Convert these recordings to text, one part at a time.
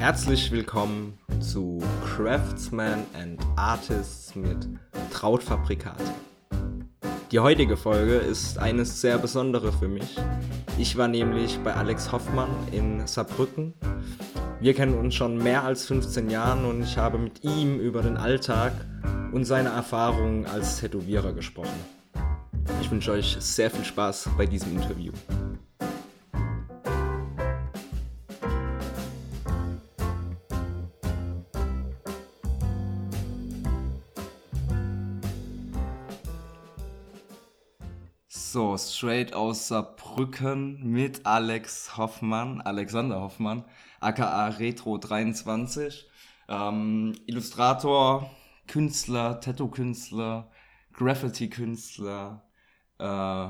Herzlich willkommen zu Craftsman and Artists mit Trautfabrikat. Die heutige Folge ist eine sehr besondere für mich. Ich war nämlich bei Alex Hoffmann in Saarbrücken. Wir kennen uns schon mehr als 15 Jahre und ich habe mit ihm über den Alltag und seine Erfahrungen als Tätowierer gesprochen. Ich wünsche euch sehr viel Spaß bei diesem Interview. So, straight aus Saarbrücken mit Alex Hoffmann, Alexander Hoffmann, aka Retro23, ähm, Illustrator, Künstler, Tattoo-Künstler, Graffiti-Künstler, äh,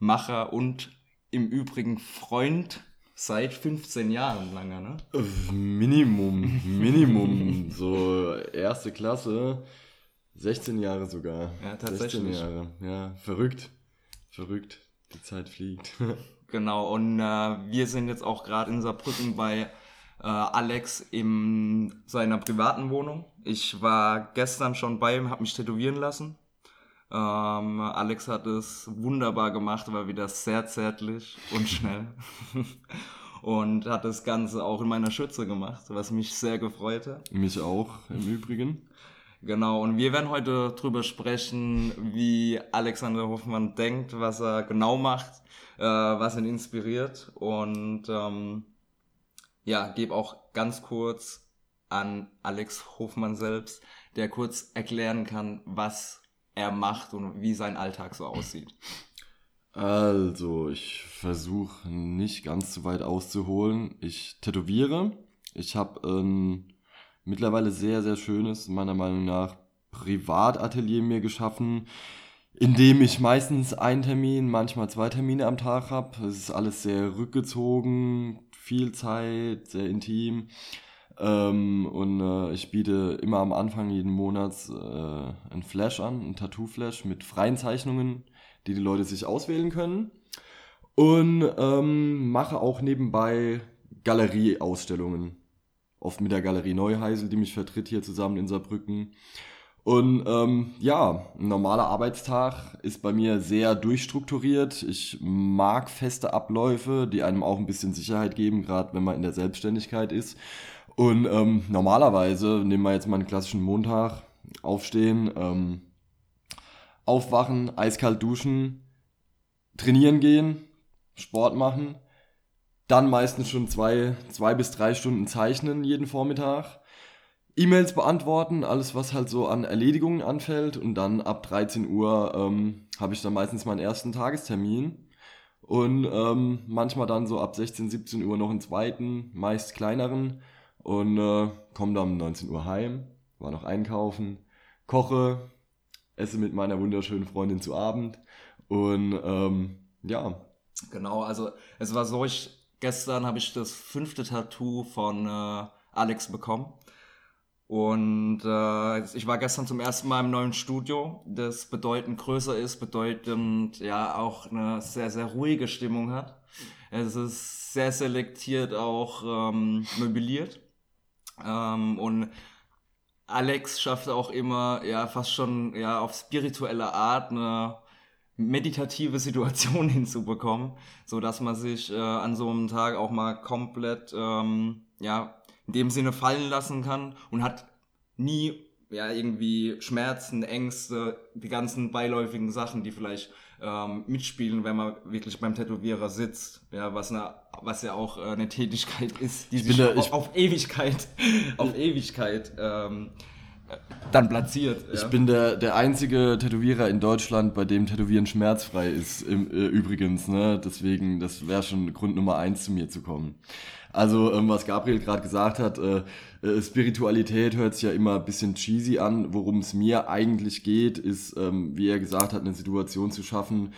Macher und im Übrigen Freund seit 15 Jahren langer, ne? Minimum, Minimum, so erste Klasse, 16 Jahre sogar. Ja, tatsächlich. 16 Jahre, ja, verrückt. Verrückt, die Zeit fliegt. Genau, und äh, wir sind jetzt auch gerade in Saarbrücken bei äh, Alex in seiner privaten Wohnung. Ich war gestern schon bei ihm, habe mich tätowieren lassen. Ähm, Alex hat es wunderbar gemacht, war wieder sehr zärtlich und schnell. und hat das Ganze auch in meiner Schütze gemacht, was mich sehr gefreut hat. Mich auch im Übrigen. Genau, und wir werden heute drüber sprechen, wie Alexander Hoffmann denkt, was er genau macht, äh, was ihn inspiriert. Und ähm, ja, gebe auch ganz kurz an Alex Hofmann selbst, der kurz erklären kann, was er macht und wie sein Alltag so aussieht. Also, ich versuche nicht ganz zu weit auszuholen. Ich tätowiere. Ich habe ein mittlerweile sehr, sehr schönes, meiner Meinung nach, Privatatelier mir geschaffen, in dem ich meistens einen Termin, manchmal zwei Termine am Tag habe. Es ist alles sehr rückgezogen, viel Zeit, sehr intim. Ähm, und äh, ich biete immer am Anfang jeden Monats äh, ein Flash an, ein Tattoo-Flash mit freien Zeichnungen, die die Leute sich auswählen können. Und ähm, mache auch nebenbei Galerieausstellungen. Oft mit der Galerie Neuheisel, die mich vertritt hier zusammen in Saarbrücken. Und ähm, ja, ein normaler Arbeitstag ist bei mir sehr durchstrukturiert. Ich mag feste Abläufe, die einem auch ein bisschen Sicherheit geben, gerade wenn man in der Selbstständigkeit ist. Und ähm, normalerweise, nehmen wir jetzt mal einen klassischen Montag, aufstehen, ähm, aufwachen, eiskalt duschen, trainieren gehen, Sport machen, dann meistens schon zwei, zwei bis drei Stunden zeichnen jeden Vormittag, E-Mails beantworten, alles was halt so an Erledigungen anfällt. Und dann ab 13 Uhr ähm, habe ich dann meistens meinen ersten Tagestermin. Und ähm, manchmal dann so ab 16, 17 Uhr noch einen zweiten, meist kleineren. Und äh, komme dann um 19 Uhr heim, war noch einkaufen, koche, esse mit meiner wunderschönen Freundin zu Abend. Und ähm, ja. Genau, also es war so, ich gestern habe ich das fünfte Tattoo von äh, Alex bekommen. Und äh, ich war gestern zum ersten Mal im neuen Studio, das bedeutend größer ist, bedeutend ja auch eine sehr, sehr ruhige Stimmung hat. Es ist sehr selektiert auch ähm, möbliert. Ähm, und Alex schafft auch immer, ja, fast schon ja, auf spirituelle Art eine meditative Situation hinzubekommen, so dass man sich äh, an so einem Tag auch mal komplett, ähm, ja, in dem Sinne fallen lassen kann und hat nie ja irgendwie Schmerzen, Ängste, die ganzen beiläufigen Sachen, die vielleicht ähm, mitspielen, wenn man wirklich beim Tätowierer sitzt, ja, was eine, was ja auch äh, eine Tätigkeit ist, die Ich sich da- auf, auf Ewigkeit, auf Ewigkeit ähm, dann platziert. Ich ja. bin der, der einzige Tätowierer in Deutschland, bei dem Tätowieren schmerzfrei ist, im, äh, übrigens, ne? Deswegen, das wäre schon Grund Nummer eins, zu mir zu kommen. Also, ähm, was Gabriel gerade gesagt hat, äh, äh, Spiritualität hört sich ja immer ein bisschen cheesy an. Worum es mir eigentlich geht, ist, ähm, wie er gesagt hat, eine Situation zu schaffen,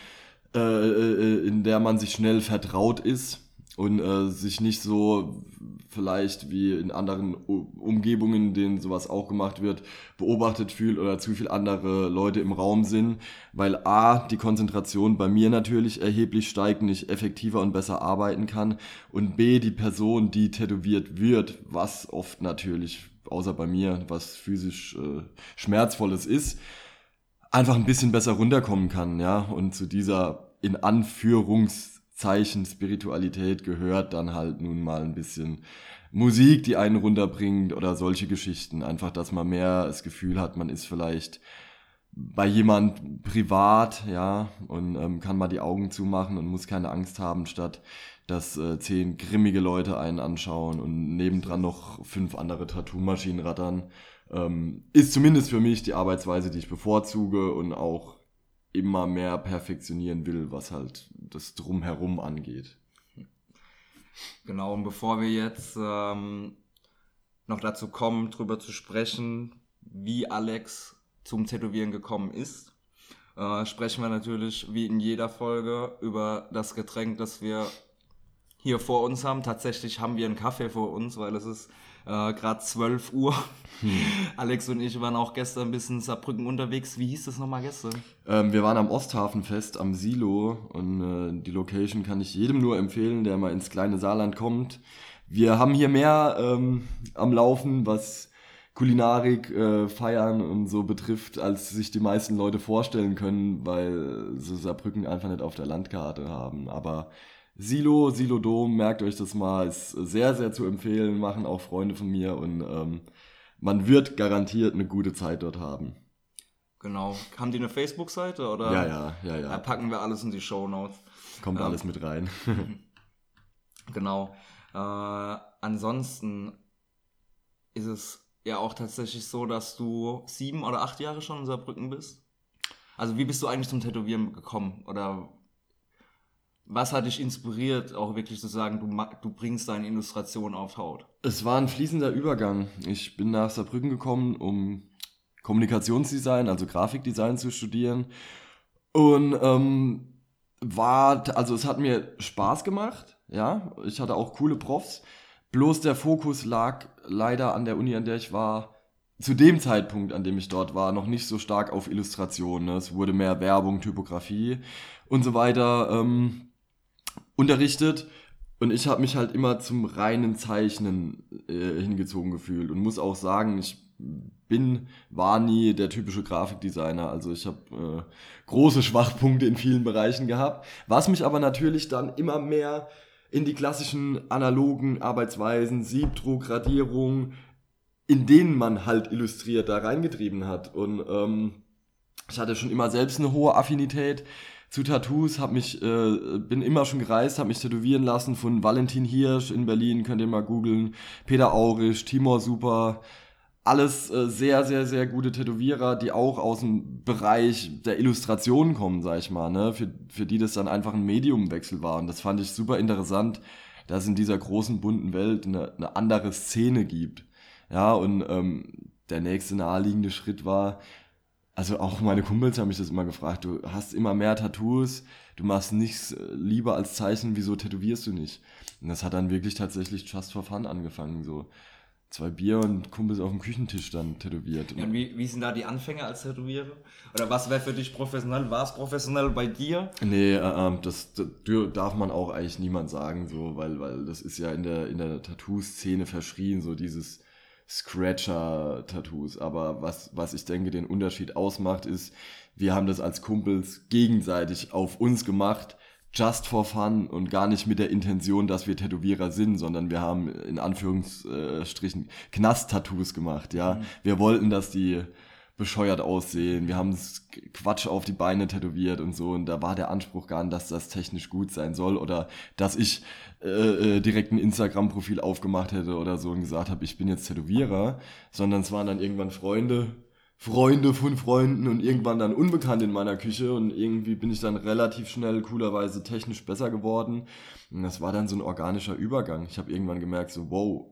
äh, äh, in der man sich schnell vertraut ist. Und äh, sich nicht so vielleicht wie in anderen Umgebungen, denen sowas auch gemacht wird, beobachtet fühlt oder zu viel andere Leute im Raum sind, weil a, die Konzentration bei mir natürlich erheblich steigt und ich effektiver und besser arbeiten kann. Und b, die Person, die tätowiert wird, was oft natürlich, außer bei mir, was physisch äh, schmerzvolles ist, einfach ein bisschen besser runterkommen kann, ja, und zu dieser in Anführungszeichen Spiritualität gehört dann halt nun mal ein bisschen Musik, die einen runterbringt oder solche Geschichten. Einfach, dass man mehr das Gefühl hat, man ist vielleicht bei jemand privat, ja, und ähm, kann mal die Augen zumachen und muss keine Angst haben, statt dass äh, zehn grimmige Leute einen anschauen und nebendran noch fünf andere Tattoo-Maschinen rattern. Ähm, ist zumindest für mich die Arbeitsweise, die ich bevorzuge und auch immer mehr perfektionieren will, was halt das Drumherum angeht. Genau, und bevor wir jetzt ähm, noch dazu kommen, drüber zu sprechen, wie Alex zum Tätowieren gekommen ist, äh, sprechen wir natürlich wie in jeder Folge über das Getränk, das wir hier vor uns haben. Tatsächlich haben wir einen Kaffee vor uns, weil es ist äh, gerade 12 Uhr. Hm. Alex und ich waren auch gestern ein bisschen in Saarbrücken unterwegs. Wie hieß das nochmal gestern? Ähm, wir waren am Osthafenfest am Silo und äh, die Location kann ich jedem nur empfehlen, der mal ins kleine Saarland kommt. Wir haben hier mehr ähm, am Laufen, was Kulinarik, äh, Feiern und so betrifft, als sich die meisten Leute vorstellen können, weil sie Saarbrücken einfach nicht auf der Landkarte haben. Aber Silo, Silo Dom, merkt euch das mal, ist sehr, sehr zu empfehlen, machen auch Freunde von mir und ähm, man wird garantiert eine gute Zeit dort haben. Genau. Haben die eine Facebook-Seite oder? Ja, ja, ja, ja. Da packen wir alles in die Show Notes. Kommt ähm, alles mit rein. genau. Äh, ansonsten ist es ja auch tatsächlich so, dass du sieben oder acht Jahre schon in Saarbrücken bist. Also wie bist du eigentlich zum Tätowieren gekommen? Oder was hat dich inspiriert, auch wirklich zu sagen, du, du bringst deine Illustration auf Haut? Es war ein fließender Übergang. Ich bin nach Saarbrücken gekommen, um Kommunikationsdesign, also Grafikdesign zu studieren. Und ähm, war, also es hat mir Spaß gemacht, ja. Ich hatte auch coole Profs. Bloß der Fokus lag leider an der Uni, an der ich war, zu dem Zeitpunkt, an dem ich dort war, noch nicht so stark auf Illustration. Ne? Es wurde mehr Werbung, Typografie und so weiter. Ähm, unterrichtet und ich habe mich halt immer zum reinen Zeichnen äh, hingezogen gefühlt und muss auch sagen, ich bin, war nie der typische Grafikdesigner. Also ich habe äh, große Schwachpunkte in vielen Bereichen gehabt, was mich aber natürlich dann immer mehr in die klassischen analogen Arbeitsweisen, Siebdruck, Radierung, in denen man halt illustriert, da reingetrieben hat. Und ähm, ich hatte schon immer selbst eine hohe Affinität zu Tattoos, hab mich, äh, bin immer schon gereist, habe mich tätowieren lassen von Valentin Hirsch in Berlin, könnt ihr mal googeln, Peter Aurisch, Timor Super, alles äh, sehr, sehr, sehr gute Tätowierer, die auch aus dem Bereich der Illustration kommen, sag ich mal, ne? für, für die das dann einfach ein Mediumwechsel war. Und das fand ich super interessant, dass es in dieser großen, bunten Welt eine, eine andere Szene gibt. Ja, und ähm, der nächste naheliegende Schritt war, also auch meine Kumpels haben mich das immer gefragt, du hast immer mehr Tattoos, du machst nichts äh, lieber als Zeichen, wieso tätowierst du nicht? Und das hat dann wirklich tatsächlich just for fun angefangen, so zwei Bier und Kumpels auf dem Küchentisch dann tätowiert. Ja, und wie, wie sind da die Anfänge als Tätowierer? Oder was wäre für dich professionell? War es professionell bei dir? Nee, äh, ähm, das, das, darf man auch eigentlich niemand sagen, so, weil, weil das ist ja in der, in der Tattoo-Szene verschrien, so dieses Scratcher-Tattoos. Aber was, was ich denke, den Unterschied ausmacht, ist, wir haben das als Kumpels gegenseitig auf uns gemacht, just for fun und gar nicht mit der Intention, dass wir Tätowierer sind, sondern wir haben in Anführungsstrichen Knast-Tattoos gemacht, ja. Mhm. Wir wollten, dass die bescheuert aussehen. Wir haben Quatsch auf die Beine tätowiert und so. Und da war der Anspruch gar nicht, dass das technisch gut sein soll oder dass ich äh, äh, direkt ein Instagram-Profil aufgemacht hätte oder so und gesagt habe, ich bin jetzt Tätowierer, sondern es waren dann irgendwann Freunde, Freunde von Freunden und irgendwann dann unbekannt in meiner Küche und irgendwie bin ich dann relativ schnell coolerweise technisch besser geworden. Und das war dann so ein organischer Übergang. Ich habe irgendwann gemerkt, so wow,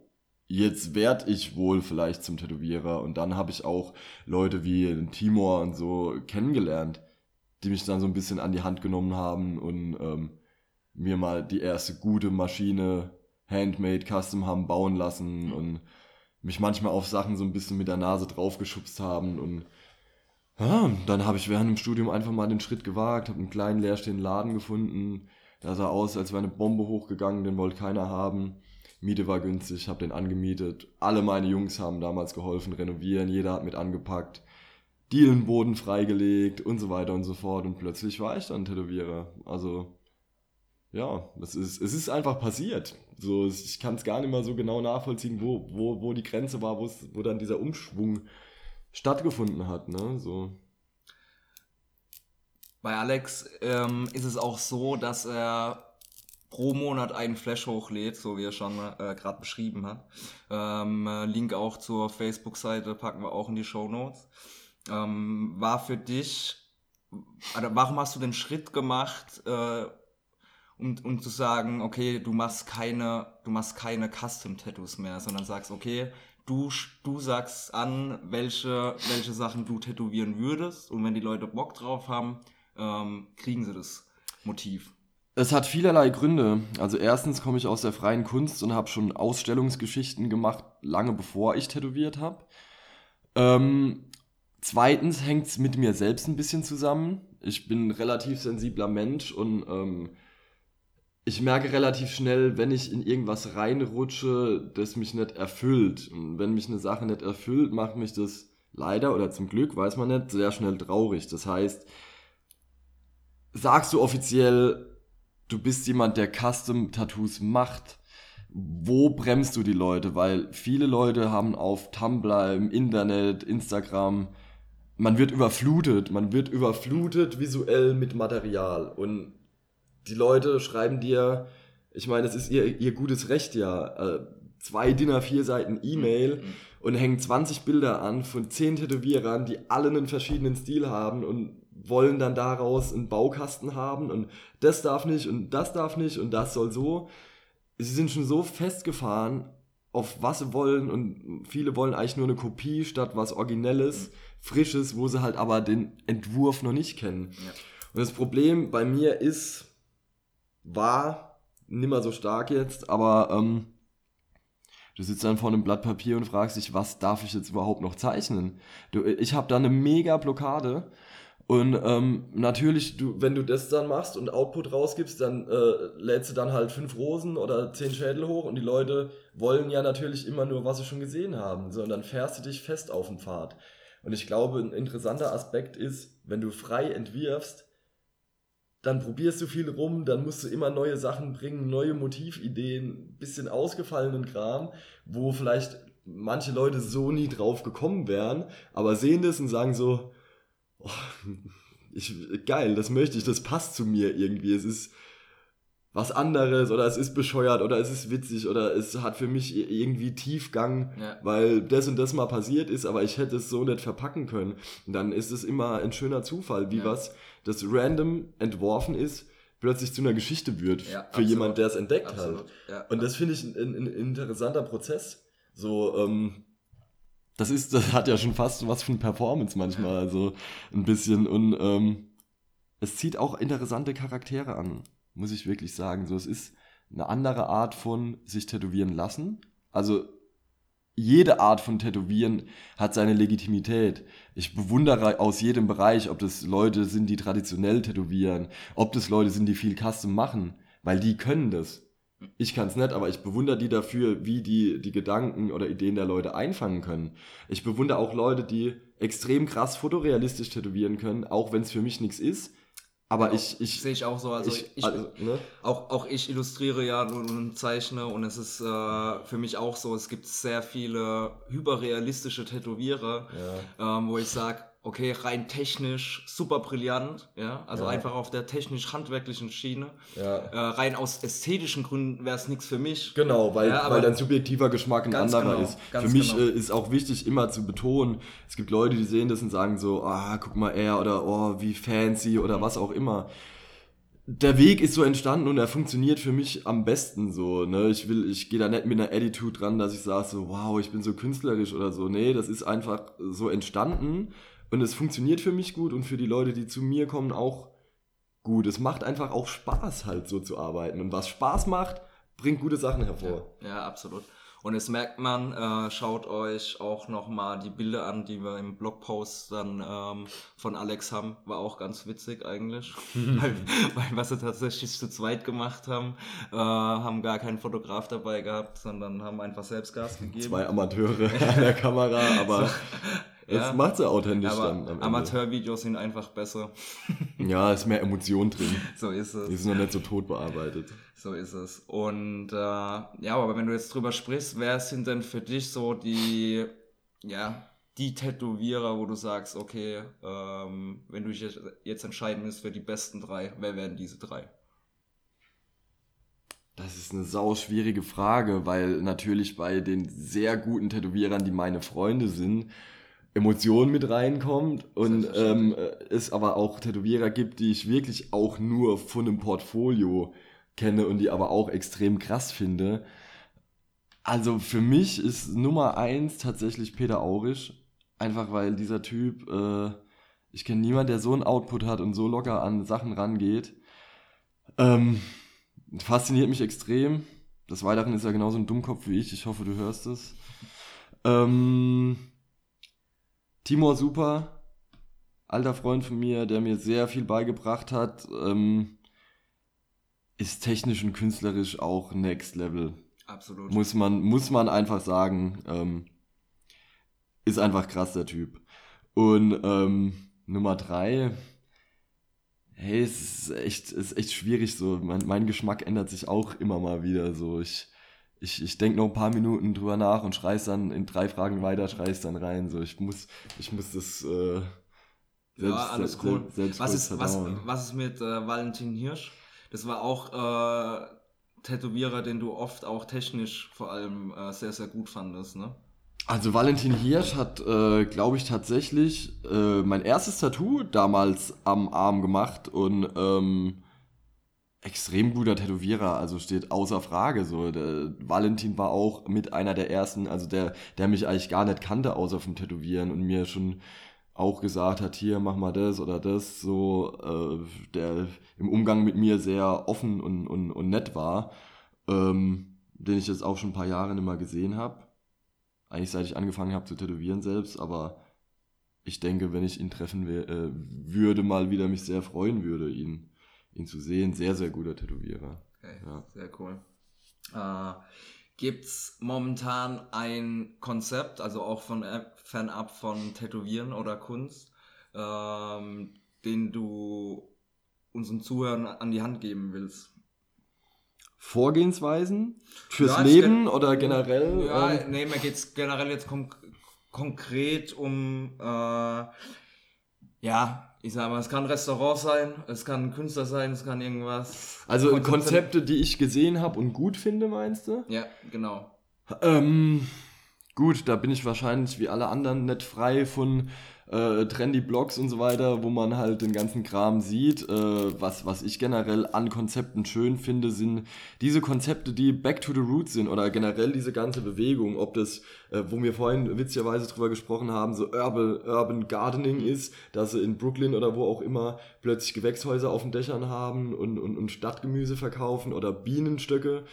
jetzt werd ich wohl vielleicht zum Tätowierer. Und dann habe ich auch Leute wie Timor und so kennengelernt, die mich dann so ein bisschen an die Hand genommen haben und ähm, mir mal die erste gute Maschine Handmade Custom haben bauen lassen und mich manchmal auf Sachen so ein bisschen mit der Nase draufgeschubst haben und ja, dann habe ich während dem Studium einfach mal den Schritt gewagt, habe einen kleinen leerstehenden Laden gefunden. Der sah aus, als wäre eine Bombe hochgegangen, den wollte keiner haben. Miete war günstig, habe den angemietet. Alle meine Jungs haben damals geholfen, renovieren, jeder hat mit angepackt. Dielenboden freigelegt und so weiter und so fort. Und plötzlich war ich dann Tätowierer. Also, ja, es ist, es ist einfach passiert. So, ich kann es gar nicht mal so genau nachvollziehen, wo, wo, wo die Grenze war, wo dann dieser Umschwung stattgefunden hat. Ne? So. Bei Alex ähm, ist es auch so, dass er pro Monat einen Flash hochlädt, so wie er schon äh, gerade beschrieben hat. Ähm, äh, Link auch zur Facebook-Seite packen wir auch in die Show Notes. Ähm, war für dich, also warum hast du den Schritt gemacht, äh, um, um zu sagen, okay, du machst keine, du machst keine Custom-Tattoos mehr, sondern sagst, okay, du, du sagst an, welche, welche Sachen du tätowieren würdest und wenn die Leute Bock drauf haben, ähm, kriegen sie das Motiv. Es hat vielerlei Gründe. Also erstens komme ich aus der freien Kunst und habe schon Ausstellungsgeschichten gemacht, lange bevor ich tätowiert habe. Ähm, zweitens hängt es mit mir selbst ein bisschen zusammen. Ich bin ein relativ sensibler Mensch und ähm, ich merke relativ schnell, wenn ich in irgendwas reinrutsche, das mich nicht erfüllt. Und wenn mich eine Sache nicht erfüllt, macht mich das leider oder zum Glück, weiß man nicht, sehr schnell traurig. Das heißt, sagst du offiziell, du bist jemand, der Custom-Tattoos macht, wo bremst du die Leute? Weil viele Leute haben auf Tumblr, im Internet, Instagram, man wird überflutet, man wird überflutet visuell mit Material und die Leute schreiben dir, ich meine, es ist ihr, ihr gutes Recht ja, äh, zwei DIN A4 Seiten E-Mail mhm. und hängen 20 Bilder an von 10 Tätowierern, die alle einen verschiedenen Stil haben und wollen dann daraus einen Baukasten haben und das darf nicht und das darf nicht und das soll so. Sie sind schon so festgefahren, auf was sie wollen und viele wollen eigentlich nur eine Kopie statt was Originelles, mhm. Frisches, wo sie halt aber den Entwurf noch nicht kennen. Ja. Und das Problem bei mir ist, war nimmer so stark jetzt, aber ähm, du sitzt dann vor einem Blatt Papier und fragst dich, was darf ich jetzt überhaupt noch zeichnen? Du, ich habe da eine mega Blockade und ähm, natürlich, du, wenn du das dann machst und Output rausgibst, dann äh, lädst du dann halt fünf Rosen oder zehn Schädel hoch und die Leute wollen ja natürlich immer nur, was sie schon gesehen haben. So, und dann fährst du dich fest auf den Pfad. Und ich glaube, ein interessanter Aspekt ist, wenn du frei entwirfst, dann probierst du viel rum, dann musst du immer neue Sachen bringen, neue Motivideen, bisschen ausgefallenen Kram, wo vielleicht manche Leute so nie drauf gekommen wären, aber sehen das und sagen so, oh, ich, geil, das möchte ich, das passt zu mir irgendwie. Es ist was anderes oder es ist bescheuert oder es ist witzig oder es hat für mich irgendwie Tiefgang, ja. weil das und das mal passiert ist, aber ich hätte es so nicht verpacken können. Und dann ist es immer ein schöner Zufall, wie ja. was das random entworfen ist, plötzlich zu einer Geschichte wird ja, für absolut. jemand, der es entdeckt absolut. hat. Und das finde ich ein, ein, ein, interessanter Prozess. So, ähm, das ist, das hat ja schon fast was von Performance manchmal, also ein bisschen. Und ähm, es zieht auch interessante Charaktere an, muss ich wirklich sagen. So, es ist eine andere Art von sich tätowieren lassen. Also jede Art von Tätowieren hat seine Legitimität. Ich bewundere aus jedem Bereich, ob das Leute sind, die traditionell tätowieren, ob das Leute sind, die viel Custom machen, weil die können das. Ich kann es nicht, aber ich bewundere die dafür, wie die die Gedanken oder Ideen der Leute einfangen können. Ich bewundere auch Leute, die extrem krass fotorealistisch tätowieren können, auch wenn es für mich nichts ist, aber genau, ich, ich sehe ich auch so. Also ich, ich also, ne? auch, auch ich illustriere ja und zeichne und es ist äh, für mich auch so, es gibt sehr viele hyperrealistische Tätowierer, ja. ähm, wo ich sage, okay, rein technisch super brillant, ja, also ja. einfach auf der technisch-handwerklichen Schiene. Ja. Äh, rein aus ästhetischen Gründen wäre es nichts für mich. Genau, weil, ja, weil dein subjektiver Geschmack ein anderer genau, ist. Für mich genau. äh, ist auch wichtig, immer zu betonen, es gibt Leute, die sehen das und sagen so, ah, guck mal er oder oh, wie fancy oder was auch immer. Der Weg ist so entstanden und er funktioniert für mich am besten so. Ne? Ich will, ich gehe da nicht mit einer Attitude dran, dass ich sage so, wow, ich bin so künstlerisch oder so. Nee, das ist einfach so entstanden und es funktioniert für mich gut und für die Leute, die zu mir kommen, auch gut. Es macht einfach auch Spaß, halt so zu arbeiten. Und was Spaß macht, bringt gute Sachen hervor. Ja, ja absolut. Und jetzt merkt man, äh, schaut euch auch nochmal die Bilder an, die wir im Blogpost dann ähm, von Alex haben. War auch ganz witzig eigentlich. weil, weil was sie tatsächlich zu zweit gemacht haben, äh, haben gar keinen Fotograf dabei gehabt, sondern haben einfach selbst Gas gegeben. Zwei Amateure an der Kamera, aber es Ja. macht sie authentisch Aber dann. Amateurvideos sind einfach besser. Ja, ist mehr Emotion drin. So ist es. Die ist noch nicht so tot bearbeitet. So ist es. Und äh, ja, aber wenn du jetzt drüber sprichst, wer sind denn für dich so die, ja, die Tätowierer, wo du sagst, okay, ähm, wenn du dich jetzt- jetzt entscheiden müsst für die besten drei, wer wären diese drei? Das ist eine sau schwierige Frage, weil natürlich bei den sehr guten Tätowierern, die meine Freunde sind, Emotionen mit reinkommt und ähm, Selbstverständlich. es aber auch Tätowierer gibt, die ich wirklich auch nur von einem Portfolio kenne und die aber auch extrem krass finde. Also für mich ist Nummer eins tatsächlich Peter Aurisch, einfach weil dieser Typ, äh, ich kenne niemanden, der so einen Output hat und so locker an Sachen rangeht. Ähm, fasziniert mich extrem. Des Weiteren ist er genauso ein Dummkopf wie ich. Ich hoffe, du hörst es. Ähm, Timor Super, alter Freund von mir, der mir sehr viel beigebracht hat, ähm, ist technisch und künstlerisch auch Next Level. Absolut. Muss man, muss man einfach sagen. Ähm, ist einfach krass, der Typ. Und ähm, Nummer drei, hey, es ist echt, es ist echt schwierig so. Mein, mein Geschmack ändert sich auch immer mal wieder so. Ich, ich, ich denke noch ein paar Minuten drüber nach und schrei's dann in drei Fragen weiter, schrei's dann rein. So, ich muss, ich muss das äh, ja, alles selbst- cool. selbst was, kurz ist, was, was ist mit äh, Valentin Hirsch? Das war auch äh, Tätowierer, den du oft auch technisch vor allem äh, sehr, sehr gut fandest, ne? Also Valentin Hirsch hat, äh, glaube ich, tatsächlich äh, mein erstes Tattoo damals am Arm gemacht und ähm, extrem guter Tätowierer, also steht außer Frage. So, der Valentin war auch mit einer der ersten, also der, der mich eigentlich gar nicht kannte, außer vom Tätowieren und mir schon auch gesagt hat, hier mach mal das oder das, so äh, der im Umgang mit mir sehr offen und, und, und nett war, ähm, den ich jetzt auch schon ein paar Jahre nicht mehr gesehen habe eigentlich seit ich angefangen habe zu tätowieren selbst, aber ich denke, wenn ich ihn treffen äh, würde, mal wieder mich sehr freuen würde, ihn, ihn zu sehen. Sehr, sehr guter Tätowierer. Okay, Ja. sehr cool. Äh, gibt's momentan ein Konzept, also auch von äh, fernab von Tätowieren oder Kunst, ähm, den du unseren Zuhörern an die Hand geben willst? Vorgehensweisen fürs Ja, es Leben geht- oder generell? Ja, ähm, nee, mir geht's generell jetzt konk konkret um, äh, ja, ich sag mal, es kann ein Restaurant sein, es kann ein Künstler sein, es kann irgendwas. also Konzept- Konzepte, die ich gesehen habe und gut finde, meinst du? Ja, genau. Ähm, gut, da bin ich wahrscheinlich wie alle anderen nicht frei von äh, trendy Blogs und so weiter, wo man halt den ganzen Kram sieht. Äh, was, was ich generell an Konzepten schön finde, sind diese Konzepte, die back to the roots sind oder generell diese ganze Bewegung, ob das, äh, wo wir vorhin witzigerweise drüber gesprochen haben, so Urban, Urban Gardening ist, dass sie in Brooklyn oder wo auch immer plötzlich Gewächshäuser auf den Dächern haben und, und, und Stadtgemüse verkaufen oder Bienenstöcke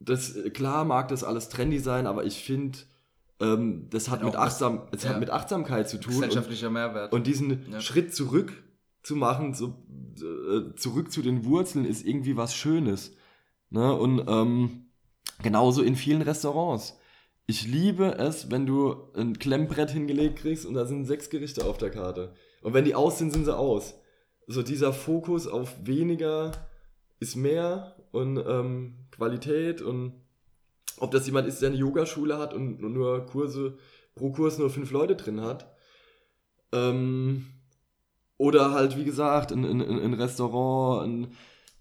das klar mag das alles trendy sein, aber ich finde, ähm, das hat Hat mit Achtsam, es ja. hat mit Achtsamkeit zu tun und, Gesellschaftlicher Mehrwert. und diesen Ja. Schritt zurück zu machen, so äh, zurück zu den Wurzeln ist irgendwie was Schönes. Ne? Und ähm, genauso in vielen Restaurants. Ich liebe es, wenn du ein Klemmbrett hingelegt kriegst und da sind sechs Gerichte auf der Karte. Und wenn die aus sind, sind sie aus. So dieser Fokus auf weniger ist mehr und ähm, Qualität und ob das jemand ist, der eine Yogaschule hat und nur Kurse, pro Kurs nur fünf Leute drin hat. Ähm, oder halt, wie gesagt, ein, ein ein Restaurant, ein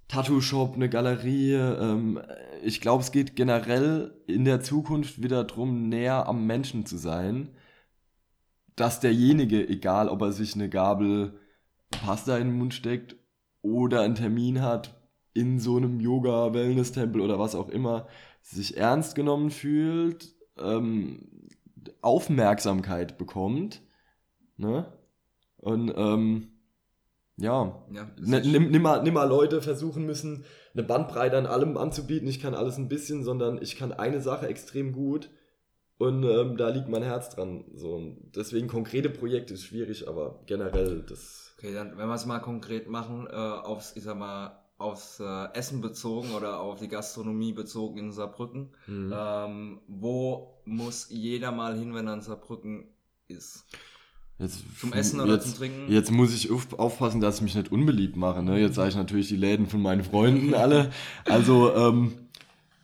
Tattoo-Shop, eine Galerie. Ähm, ich glaube, es geht generell in der Zukunft wieder darum, näher am Menschen zu sein. Dass derjenige, egal ob er sich eine Gabel Pasta in den Mund steckt oder einen Termin hat in so einem Yoga-Wellness-Tempel oder was auch immer, sich ernst genommen fühlt, ähm, Aufmerksamkeit bekommt. Ne? Und ähm, ja, Ja, ne, nimm, nimm, mal, nimm mal Leute versuchen müssen, eine Bandbreite an allem anzubieten. Ich kann alles ein bisschen, sondern ich kann eine Sache extrem gut und ähm, da liegt mein Herz dran. So. Und deswegen konkrete Projekte ist schwierig, aber generell das. Okay, dann, wenn wir es mal konkret machen, äh, aufs, ich sag mal, aufs äh, Essen bezogen oder auf die Gastronomie bezogen in Saarbrücken. Mhm. Ähm, wo muss jeder mal hin, wenn er in Saarbrücken ist? Jetzt, Zum Essen oder jetzt, zum Trinken? Jetzt muss ich auf, aufpassen, dass ich mich nicht unbeliebt mache. Ne? Jetzt sage ich natürlich die Läden von meinen Freunden alle. Also, ähm,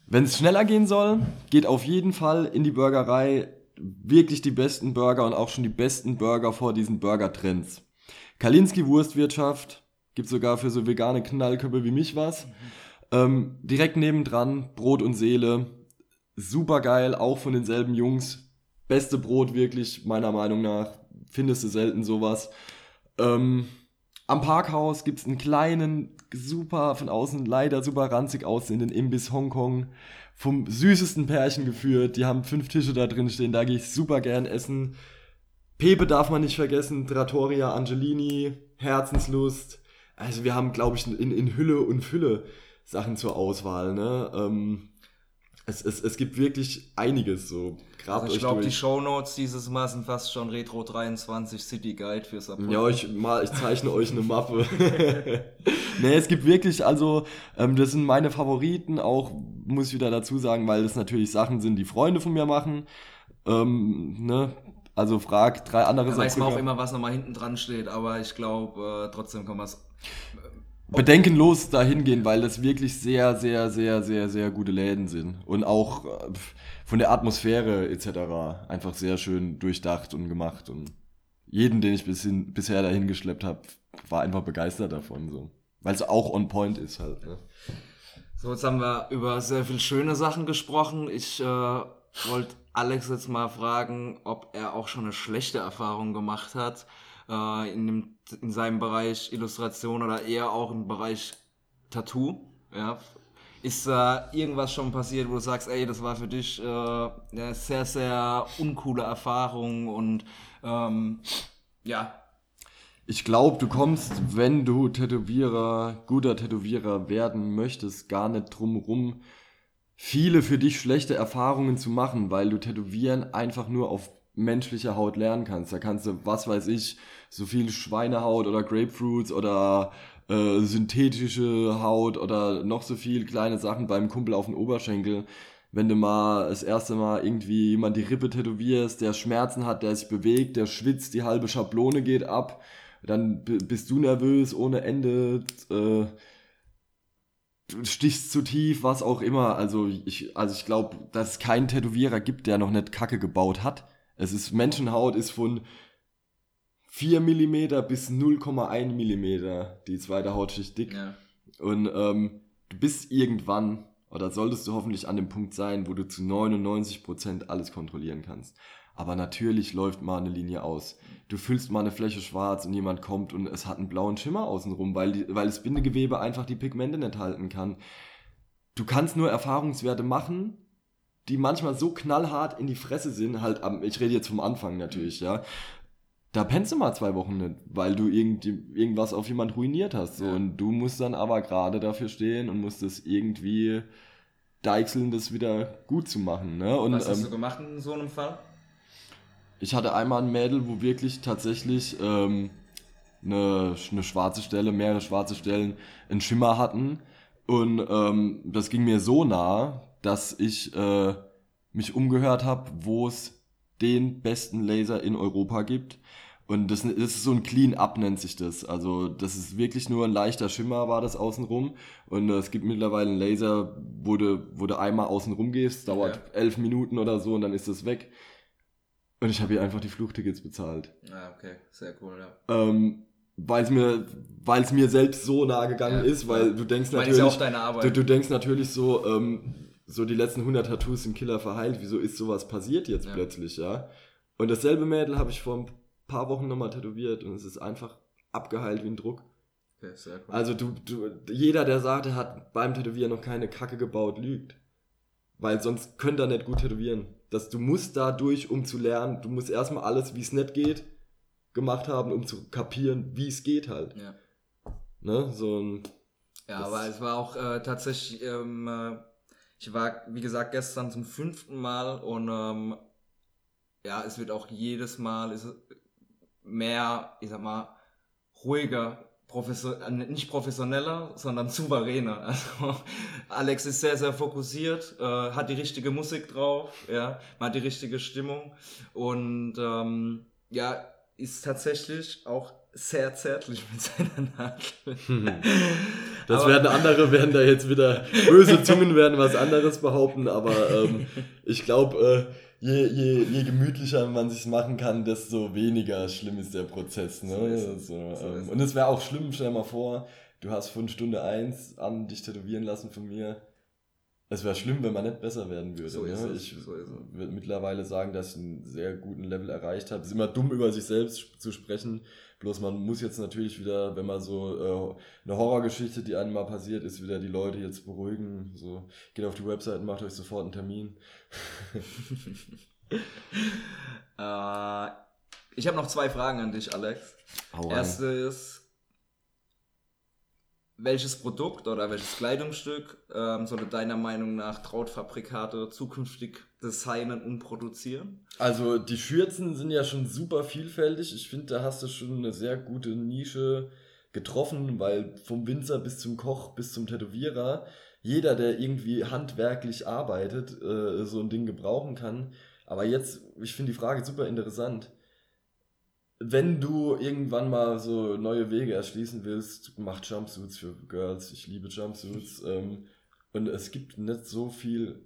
wenn es schneller gehen soll, geht auf jeden Fall in die Burgerei. Wirklich die besten Burger und auch schon die besten Burger vor diesen Burger-Trends. Kalinski Wurstwirtschaft, gibt sogar für so vegane Knallköpfe wie mich was. Ähm, direkt nebendran, Brot und Seele. Super geil, auch von denselben Jungs. Beste Brot wirklich, meiner Meinung nach. Findest du selten sowas. Ähm, am Parkhaus gibt es einen kleinen, super, von außen leider super ranzig aussehenden Imbiss Hongkong. Vom süßesten Pärchen geführt. Die haben fünf Tische da drin stehen, da gehe ich super gern essen. Pepe darf man nicht vergessen, Trattoria Angelini, Herzenslust. Also wir haben, glaube ich, in, in Hülle und Fülle Sachen zur Auswahl. Ne? Ähm, es, es, es gibt wirklich einiges so. Grabt Also ich glaube, die. Shownotes dieses Mal sind fast schon Retro 23 City Guide für Saarbrücken. Ja, ich, mal, ich zeichne euch eine Mappe. nee, es gibt wirklich, also, ähm, das sind meine Favoriten, auch, muss ich wieder dazu sagen, weil das natürlich Sachen sind, die Freunde von mir machen. Ähm, ne? Also frag drei andere Da weiß man auch immer, was nochmal hinten dran steht, aber ich glaube, äh, trotzdem kann man es. Bedenkenlos dahin gehen, weil das wirklich sehr, sehr, sehr, sehr, sehr gute Läden sind. Und auch äh, von der Atmosphäre etc. einfach sehr schön durchdacht und gemacht. Und jeden, den ich bis hin, bisher dahin geschleppt habe, war einfach begeistert davon. So. Weil es auch on point ist halt. Ne? So, jetzt haben wir über sehr viel schöne Sachen gesprochen. Ich äh, wollte Alex jetzt mal fragen, ob er auch schon eine schlechte Erfahrung gemacht hat äh, in, dem, in seinem Bereich Illustration oder eher auch im Bereich Tattoo. Ja. Ist da irgendwas schon passiert, wo du sagst, ey, das war für dich äh, eine sehr, sehr uncoole Erfahrung und ähm, ja, Ich glaube, du kommst, wenn du Tätowierer, guter Tätowierer werden möchtest, gar nicht drum rum, viele für dich schlechte Erfahrungen zu machen, weil du Tätowieren einfach nur auf menschlicher Haut lernen kannst. Da kannst du, was weiß ich, so viel Schweinehaut oder Grapefruits oder äh, synthetische Haut oder noch so viel kleine Sachen beim Kumpel auf den Oberschenkel. Wenn du mal das erste Mal irgendwie jemand die Rippe tätowierst, der Schmerzen hat, der sich bewegt, der schwitzt, die halbe Schablone geht ab, dann bist du nervös ohne Ende, äh, stichst zu tief, was auch immer. Also ich, also ich glaube, dass es keinen Tätowierer gibt, der noch nicht Kacke gebaut hat. Es ist Menschenhaut ist von 4 mm bis 0,1 mm die zweite Hautschicht dick. ja. Und ähm, du bist irgendwann oder solltest du hoffentlich an dem Punkt sein, wo du zu 99% alles kontrollieren kannst. Aber natürlich läuft mal eine Linie aus. Du füllst mal eine Fläche schwarz und jemand kommt und es hat einen blauen Schimmer außenrum, weil, die, weil das Bindegewebe einfach die Pigmente nicht halten kann. Du kannst nur Erfahrungswerte machen, die manchmal so knallhart in die Fresse sind, halt am, ich rede jetzt vom Anfang natürlich, ja. Da pennst du mal zwei Wochen nicht, weil du irgendwie, irgendwas auf jemand ruiniert hast. So. Ja. Und du musst dann aber gerade dafür stehen und musst es irgendwie deichseln, das wieder gut zu machen. Ne? Und, Was hast ähm, du gemacht in so einem Fall? ich hatte einmal ein Mädel, wo wirklich tatsächlich ähm, eine, eine schwarze Stelle, mehrere schwarze Stellen einen Schimmer hatten. Und ähm, das ging mir so nah, dass ich äh, mich umgehört habe, wo es den besten Laser in Europa gibt. Und das, das ist so ein Clean-Up, nennt sich das. Also das ist wirklich nur ein leichter Schimmer, war das außenrum. Und äh, es gibt mittlerweile einen Laser, wo du, wo du einmal außenrum gehst, dauert Okay. elf Minuten oder so und dann ist das weg. Und ich habe ihr einfach die Flugtickets bezahlt. Ah, okay, sehr cool, ja. Ähm, weil es mir, weil's mir selbst so nah gegangen Ja, ist, weil du denkst Ich meine, ist ja natürlich, auch deine Arbeit. du, du denkst natürlich so, ähm, so die letzten 100 Tattoos sind Killer verheilt, wieso ist sowas passiert jetzt Ja. plötzlich, ja? Und dasselbe Mädel habe ich vor ein paar Wochen nochmal tätowiert und es ist einfach abgeheilt wie ein Druck. okay, sehr cool. Also du, du, jeder, der sagt, er hat beim Tätowieren noch keine Kacke gebaut, lügt. Weil sonst könnte er nicht gut tätowieren. Das, du musst da durch, um zu lernen. Du musst erstmal alles, wie es nicht geht, gemacht haben, um zu kapieren, wie es geht halt. ja. Ne? So ein. Ja, aber es war auch äh, tatsächlich, ähm, äh, ich war, wie gesagt, gestern zum fünften Mal und ähm, ja, es wird auch jedes Mal ist mehr, ich sag mal, ruhiger, professor äh, nicht professioneller, sondern souveräner. Also Alex ist sehr, sehr fokussiert, äh, hat die richtige Musik drauf, ja, hat die richtige Stimmung und ähm, ja, ist tatsächlich auch sehr zärtlich mit seiner Nadel. Das aber werden andere, werden da jetzt wieder böse Zungen werden was anderes behaupten, aber ähm, ich glaube, äh, je, je, je gemütlicher man sich machen kann, desto weniger schlimm ist der Prozess. Ne? So so, ähm, und es wäre auch schlimm, stell mal vor, du hast von Stunde 1 an dich tätowieren lassen von mir. Es wäre schlimm, wenn man nicht besser werden würde. So ne? Ich so würde mittlerweile sagen, dass ich einen sehr guten Level erreicht habe. Es ist immer dumm, über sich selbst zu sprechen. Bloß man muss jetzt natürlich wieder, wenn man so äh, eine Horrorgeschichte, die einem mal passiert ist, wieder die Leute jetzt beruhigen. So, geht auf die Website und macht euch sofort einen Termin. äh, ich habe noch zwei Fragen an dich, Alex. Hau Erste ist, welches Produkt oder welches Kleidungsstück ähm, sollte deiner Meinung nach Trautfabrikate zukünftig designen und produzieren? Also die Schürzen sind ja schon super vielfältig. Ich finde, da hast du schon eine sehr gute Nische getroffen, weil vom Winzer bis zum Koch bis zum Tätowierer jeder, der irgendwie handwerklich arbeitet, äh, so ein Ding gebrauchen kann. Aber jetzt, ich finde die Frage super interessant wenn du irgendwann mal so neue Wege erschließen willst, mach Jumpsuits für Girls. Ich liebe Jumpsuits. ähm, und es gibt nicht so viel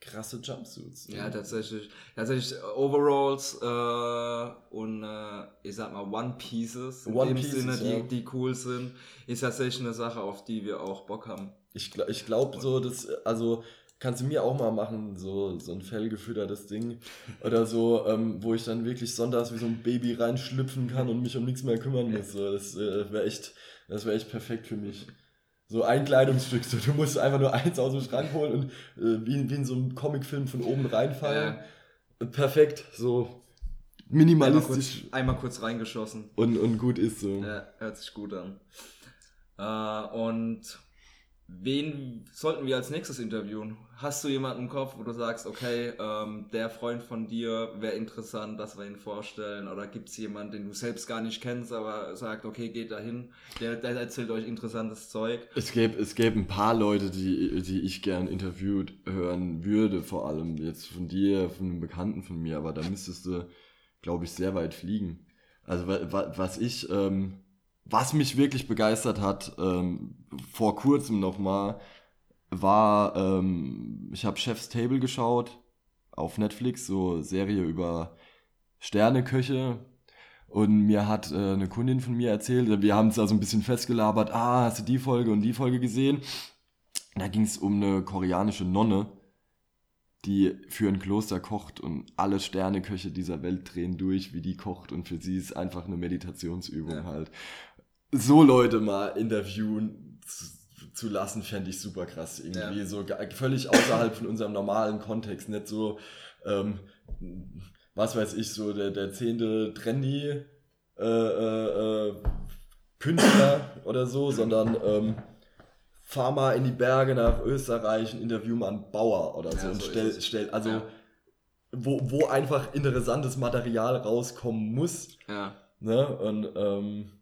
krasse Jumpsuits. Ne? Ja, tatsächlich. Tatsächlich äh, Overalls äh, und äh, ich sag mal One Pieces, in One dem Pieces, Sinne, die, ja. die cool sind, ist tatsächlich eine Sache, auf die wir auch Bock haben. Ich, ich glaube so, dass, also kannst du mir auch mal machen, so, so ein fellgefüttertes Ding. Oder so, ähm, wo ich dann wirklich sonntags wie so ein Baby reinschlüpfen kann und mich um nichts mehr kümmern muss. So, das äh, wäre echt, das wäre echt perfekt für mich. So ein Kleidungsstück, so, du musst einfach nur eins aus dem Schrank holen und äh, wie, wie in so einem Comicfilm von oben reinfallen. Ja. Perfekt, so minimalistisch. Einmal kurz, einmal kurz reingeschossen. Und, und gut ist so. Ja, hört sich gut an. Äh, und Wen sollten wir als nächstes interviewen? Hast du jemanden im Kopf, wo du sagst, okay, ähm, der Freund von dir wäre interessant, dass wir ihn vorstellen? Oder gibt es jemanden, den du selbst gar nicht kennst, aber sagt, okay, geht dahin, der, der erzählt euch interessantes Zeug? Es gäbe, es gäbe ein paar Leute, die, die ich gern interviewt hören würde, vor allem jetzt von dir, von einem Bekannten von mir, aber da müsstest du, glaube ich, sehr weit fliegen. Also was ich... Ähm, was mich wirklich begeistert hat, ähm, vor kurzem nochmal, war, ähm, ich habe Chef's Table geschaut auf Netflix, so Serie über Sterneköche. Und mir hat äh, eine Kundin von mir erzählt, wir haben es also ein bisschen festgelabert, ah, hast du die Folge und die Folge gesehen? Da ging es um eine koreanische Nonne, die für ein Kloster kocht und alle Sterneköche dieser Welt drehen durch, wie die kocht und für sie ist einfach eine Meditationsübung ja. halt so Leute mal interviewen zu, zu lassen, fände ich super krass. Irgendwie ja. so völlig außerhalb von unserem normalen Kontext. Nicht so, ähm, was weiß ich, so der, der zehnte Trendy äh, äh, äh, Künstler oder so, sondern ähm, fahr mal in die Berge nach Österreich und interview mal einen Bauer oder so. Ja, und stell, stell, also ja. wo, wo einfach interessantes Material rauskommen muss. Ja. Ne? Und ähm,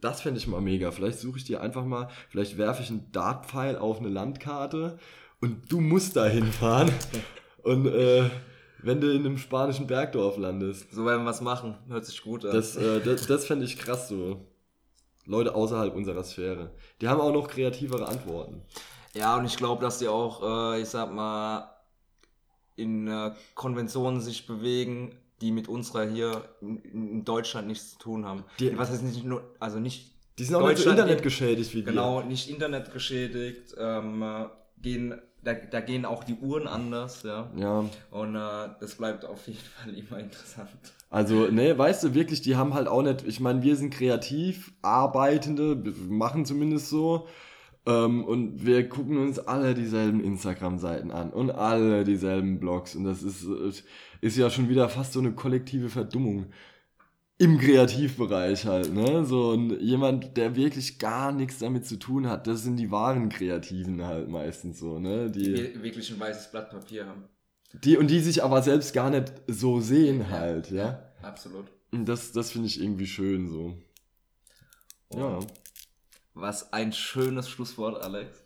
das fände ich mal mega. Vielleicht suche ich dir einfach mal, vielleicht werfe ich einen Dartpfeil auf eine Landkarte und du musst da hinfahren. und äh, wenn du in einem spanischen Bergdorf landest. So werden wir was machen. Hört sich gut an. Das, äh, das, das fände ich krass so. Leute außerhalb unserer Sphäre. Die haben auch noch kreativere Antworten. Ja, und ich glaube, dass die auch, äh, ich sag mal, in äh, Konventionen sich bewegen, die mit unserer hier in, Deutschland nichts zu tun haben. Die, Was heißt nicht nur, also nicht. Die sind auch nicht so Internet geschädigt wie genau, wir. Genau, nicht Internet geschädigt, ähm, gehen, da, da gehen auch die Uhren anders, ja. Ja. Und äh, das bleibt auf jeden Fall immer interessant. Also, ne, weißt du, wirklich, die haben halt auch nicht, ich meine, wir sind kreativ, Arbeitende, machen zumindest so. Ähm, und wir gucken uns alle dieselben Instagram-Seiten an und alle dieselben Blogs. Und das ist, ist ja schon wieder fast so eine kollektive Verdummung. im Kreativbereich halt, ne? So und jemand, der wirklich gar nichts damit zu tun hat, das sind die wahren Kreativen halt meistens so, ne? Die, Wir- Wirklich ein weißes Blatt Papier haben. die und die sich aber selbst gar nicht so sehen halt, ja? Absolut. Und das, das finde ich irgendwie schön so. Ja. Was ein schönes Schlusswort, Alex.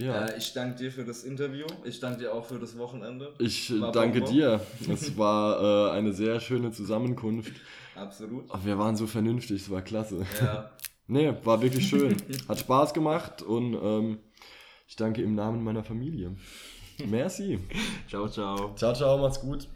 Ja. Äh, ich danke dir für das Interview. Ich danke dir auch für das Wochenende. Ich äh, War danke Bonbon. dir. Es war äh, eine sehr schöne Zusammenkunft. Absolut. Wir waren so vernünftig, es war klasse. Ja. Nee, war wirklich schön. Hat Spaß gemacht und ähm, ich danke im Namen meiner Familie. Merci. ciao, ciao. Ciao, ciao, macht's gut.